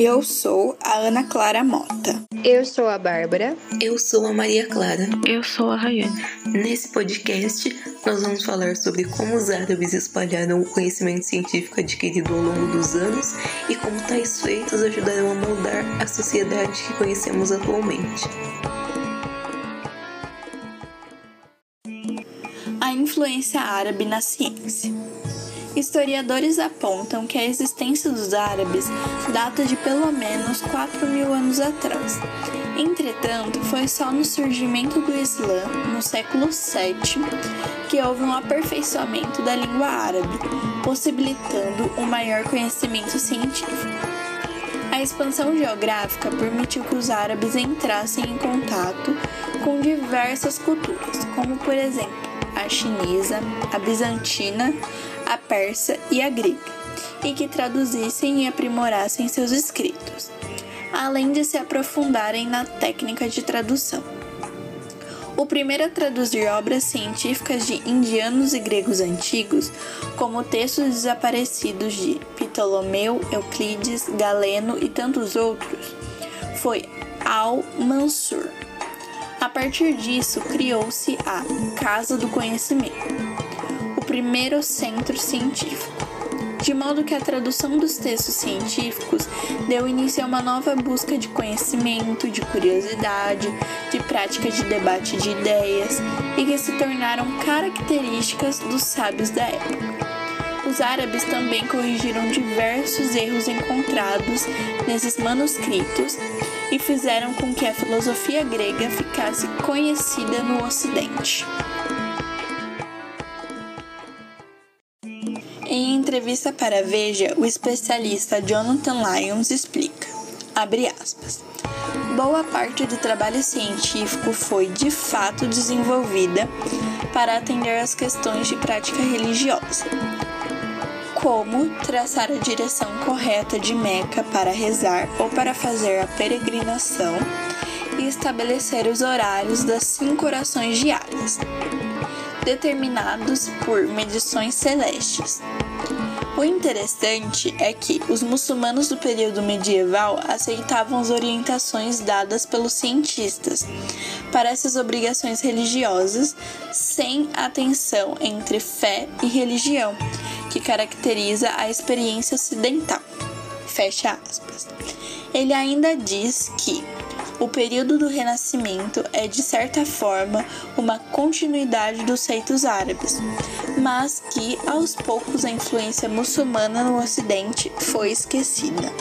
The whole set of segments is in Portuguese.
Eu sou a Ana Clara Mota. Eu sou a Bárbara. Eu sou a Maria Clara. Eu sou a Rayane. Nesse podcast, nós vamos falar sobre como os árabes espalharam o conhecimento científico adquirido ao longo dos anos e como tais feitos ajudaram a moldar a sociedade que conhecemos atualmente. A influência árabe na ciência. Historiadores apontam que a existência dos árabes data de pelo menos 4 mil anos atrás. Entretanto, foi só no surgimento do Islã, no século VII, que houve um aperfeiçoamento da língua árabe, possibilitando um maior conhecimento científico. A expansão geográfica permitiu que os árabes entrassem em contato com diversas culturas, como por exemplo a chinesa, a bizantina, a persa e a grega, e que traduzissem e aprimorassem seus escritos, além de se aprofundarem na técnica de tradução. O primeiro a traduzir obras científicas de indianos e gregos antigos, como textos desaparecidos de Ptolomeu, Euclides, Galeno e tantos outros, foi Al-Mansur. A partir disso, criou-se a Casa do Conhecimento primeiro centro científico. De modo que a tradução dos textos científicos deu início a uma nova busca de conhecimento, de curiosidade, de prática de debate de ideias e que se tornaram características dos sábios da época. Os árabes também corrigiram diversos erros encontrados nesses manuscritos e fizeram com que a filosofia grega ficasse conhecida no Ocidente. Entrevista para Veja, o especialista Jonathan Lyons explica, aspas, boa parte do trabalho científico foi de fato desenvolvida para atender às questões de prática religiosa, como traçar a direção correta de Meca para rezar ou para fazer a peregrinação e estabelecer os horários das cinco orações diárias, determinados por medições celestes. O interessante é que os muçulmanos do período medieval aceitavam as orientações dadas pelos cientistas para essas obrigações religiosas sem a tensão entre fé e religião, que caracteriza a experiência ocidental. Fecha aspas. Ele ainda diz que o período do Renascimento é, de certa forma, uma continuidade dos feitos árabes, mas que, aos poucos, a influência muçulmana no Ocidente foi esquecida.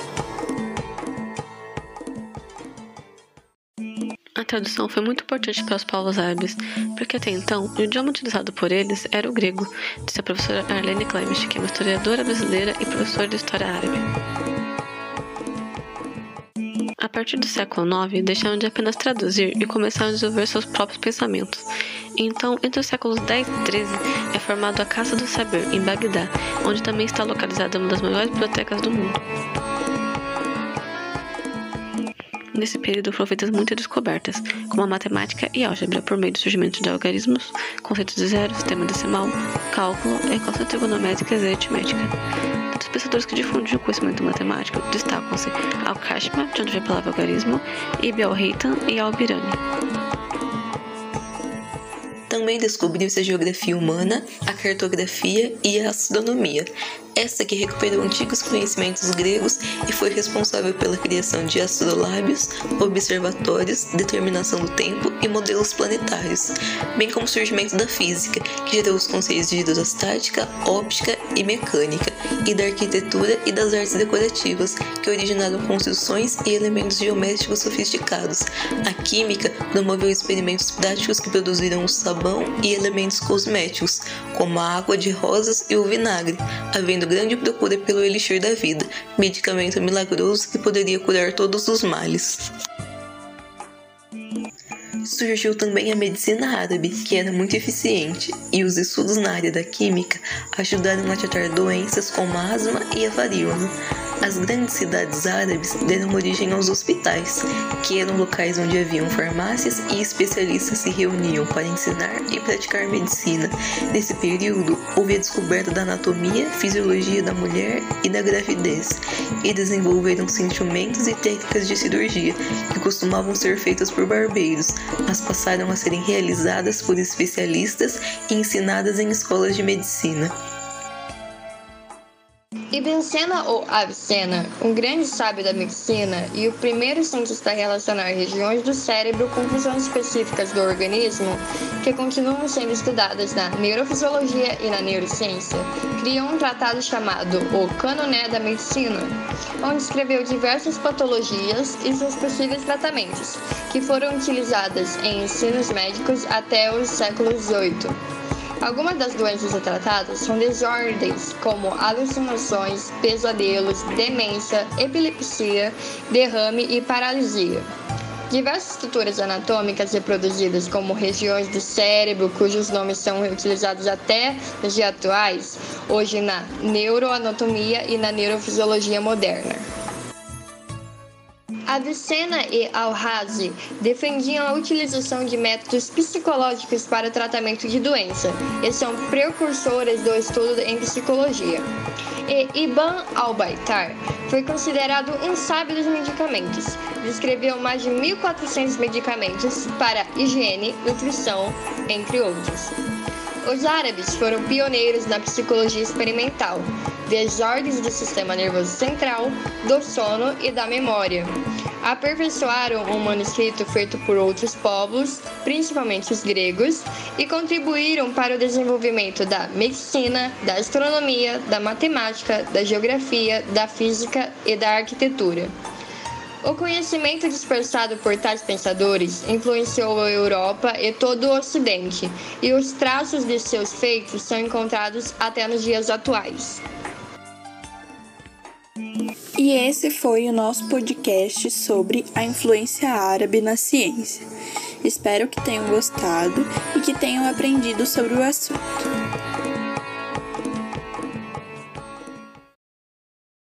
A tradução foi muito importante para os povos árabes, porque até então o idioma utilizado por eles era o grego, disse a professora Arlene Klemisch, que é uma historiadora brasileira e professora de História Árabe. Partir do século IX, deixaram de apenas traduzir e começaram a desenvolver seus próprios pensamentos. Então, entre os séculos X e XIII, é formado a Casa do Saber, em Bagdá, onde também está localizada uma das maiores bibliotecas do mundo. Nesse período foram feitas muitas descobertas, como a matemática e álgebra, por meio do surgimento de algarismos, conceitos de zero, sistema decimal, cálculo, equações trigonométricas e aritmética. Dos pensadores que difundiram o conhecimento matemático destacam-se Al-Kashma, de onde vem a palavra algarismo, Ibn al-Haytham e Al-Birani. Também descobriu-se a geografia humana, a cartografia e a astronomia, essa que recuperou antigos conhecimentos gregos e foi responsável pela criação de astrolábios, observatórios, determinação do tempo e modelos planetários, bem como o surgimento da física, que gerou os conceitos de hidrostática, óptica e mecânica, e da arquitetura e das artes decorativas, que originaram construções e elementos geométricos sofisticados. A química promoveu experimentos práticos que produziram o sabão e elementos cosméticos, como a água de rosas e o vinagre, havendo grande procura pelo elixir da vida, medicamento milagroso que poderia curar todos os males. Surgiu também a medicina árabe, que era muito eficiente, e os estudos na área da química ajudaram a tratar doenças como a asma e a varíola. As grandes cidades árabes deram origem aos hospitais, que eram locais onde haviam farmácias e especialistas se reuniam para ensinar e praticar medicina. Nesse período, houve a descoberta da anatomia, fisiologia da mulher e da gravidez, e desenvolveram-se instrumentos e técnicas de cirurgia, que costumavam ser feitas por barbeiros, mas passaram a serem realizadas por especialistas e ensinadas em escolas de medicina. Ibn Sena ou Avicena, um grande sábio da medicina e o primeiro cientista a relacionar regiões do cérebro com funções específicas do organismo que continuam sendo estudadas na neurofisiologia e na neurociência, criou um tratado chamado O Canoné da Medicina, onde escreveu diversas patologias e seus possíveis tratamentos, que foram utilizadas em ensinos médicos até os séculos XVIII. Algumas das doenças tratadas são desordens como alucinações, pesadelos, demência, epilepsia, derrame e paralisia. Diversas estruturas anatômicas reproduzidas como regiões do cérebro, cujos nomes são utilizados até nos dias atuais, hoje na neuroanatomia e na neurofisiologia moderna. Avicena e Al-Razi defendiam a utilização de métodos psicológicos para o tratamento de doença e são precursores do estudo em psicologia. E Ibn al-Baitar foi considerado um sábio dos medicamentos. Descreveu mais de 1.400 medicamentos para higiene, nutrição, entre outros. Os árabes foram pioneiros na psicologia experimental, desordens do sistema nervoso central, do sono e da memória. Aperfeiçoaram um manuscrito feito por outros povos, principalmente os gregos, e contribuíram para o desenvolvimento da medicina, da astronomia, da matemática, da geografia, da física e da arquitetura. O conhecimento dispersado por tais pensadores influenciou a Europa e todo o Ocidente, e os traços de seus feitos são encontrados até nos dias atuais. E esse foi o nosso podcast sobre a influência árabe na ciência. Espero que tenham gostado e que tenham aprendido sobre o assunto.